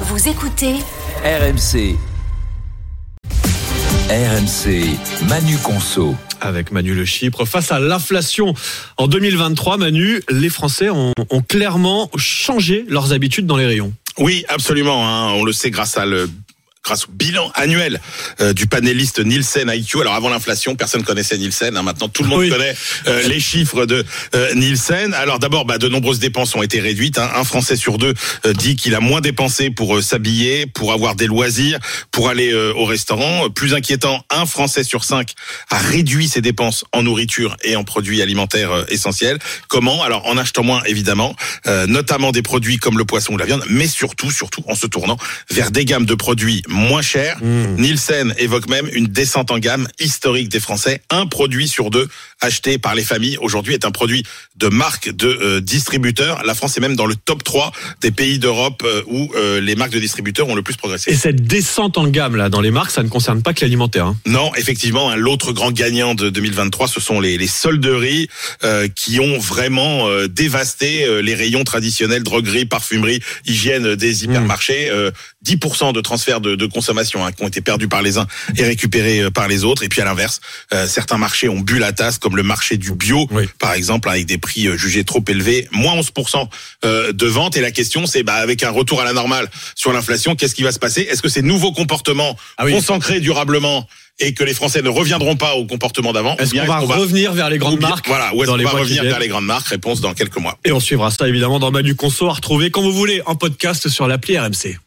Vous écoutez RMC. RMC, Manu Conso. avec Manu Le Chypre. Face à l'inflation en 2023, Manu, les Français ont, ont clairement changé leurs habitudes dans les rayons. Oui, absolument. hein. On le sait grâce à le grâce au bilan annuel euh, du panéliste Nielsen IQ. Alors avant l'inflation, personne connaissait Nielsen. hein. Maintenant, tout le monde Oui. connaît euh, les chiffres de euh, Nielsen. Alors d'abord, bah, de nombreuses dépenses ont été réduites. hein. Un Français sur deux dit qu'il a moins dépensé pour s'habiller, pour avoir des loisirs, pour aller au restaurant. Plus inquiétant, un Français sur cinq a réduit ses dépenses en nourriture et en produits alimentaires essentiels. Comment? Alors en achetant moins, évidemment, notamment des produits comme le poisson ou la viande, mais surtout, surtout en se tournant vers des gammes de produits moins chers. Nielsen évoque même une descente en gamme historique des Français. Un produit sur deux acheté par les familles aujourd'hui est un produit de marque de euh, distributeur. La France est même dans le top 3 des pays d'Europe euh, où euh, les marques de distributeurs ont le plus progressé. Et cette descente en gamme là dans les marques, ça ne concerne pas que l'alimentaire. hein. Non, effectivement, hein, l'autre grand gagnant de 2023, ce sont les, les solderies euh, qui ont vraiment dévasté les rayons traditionnels, droguerie, parfumerie, hygiène des hypermarchés. Euh, 10% de transferts de, de consommation hein, qui ont été perdus par les uns et récupérés euh, par les autres. Et puis à l'inverse, euh, certains marchés ont bu la tasse, comme le marché du bio, Oui. par exemple, avec des prix euh, jugés trop élevés, moins 11% euh, de vente. Et la question, c'est bah, avec un retour à la normale sur l'inflation, qu'est-ce qui va se passer? Est-ce que ces nouveaux comportements Ah oui. vont s'ancrer durablement et que les Français ne reviendront pas au comportement d'avant Est-ce qu'on va revenir vers les ou grandes bien- marques Voilà, ou est-ce qu'on va revenir vers les grandes marques? Réponse dans quelques mois. Et on suivra ça évidemment dans Manu Conso à retrouver quand vous voulez en podcast sur l'appli RMC.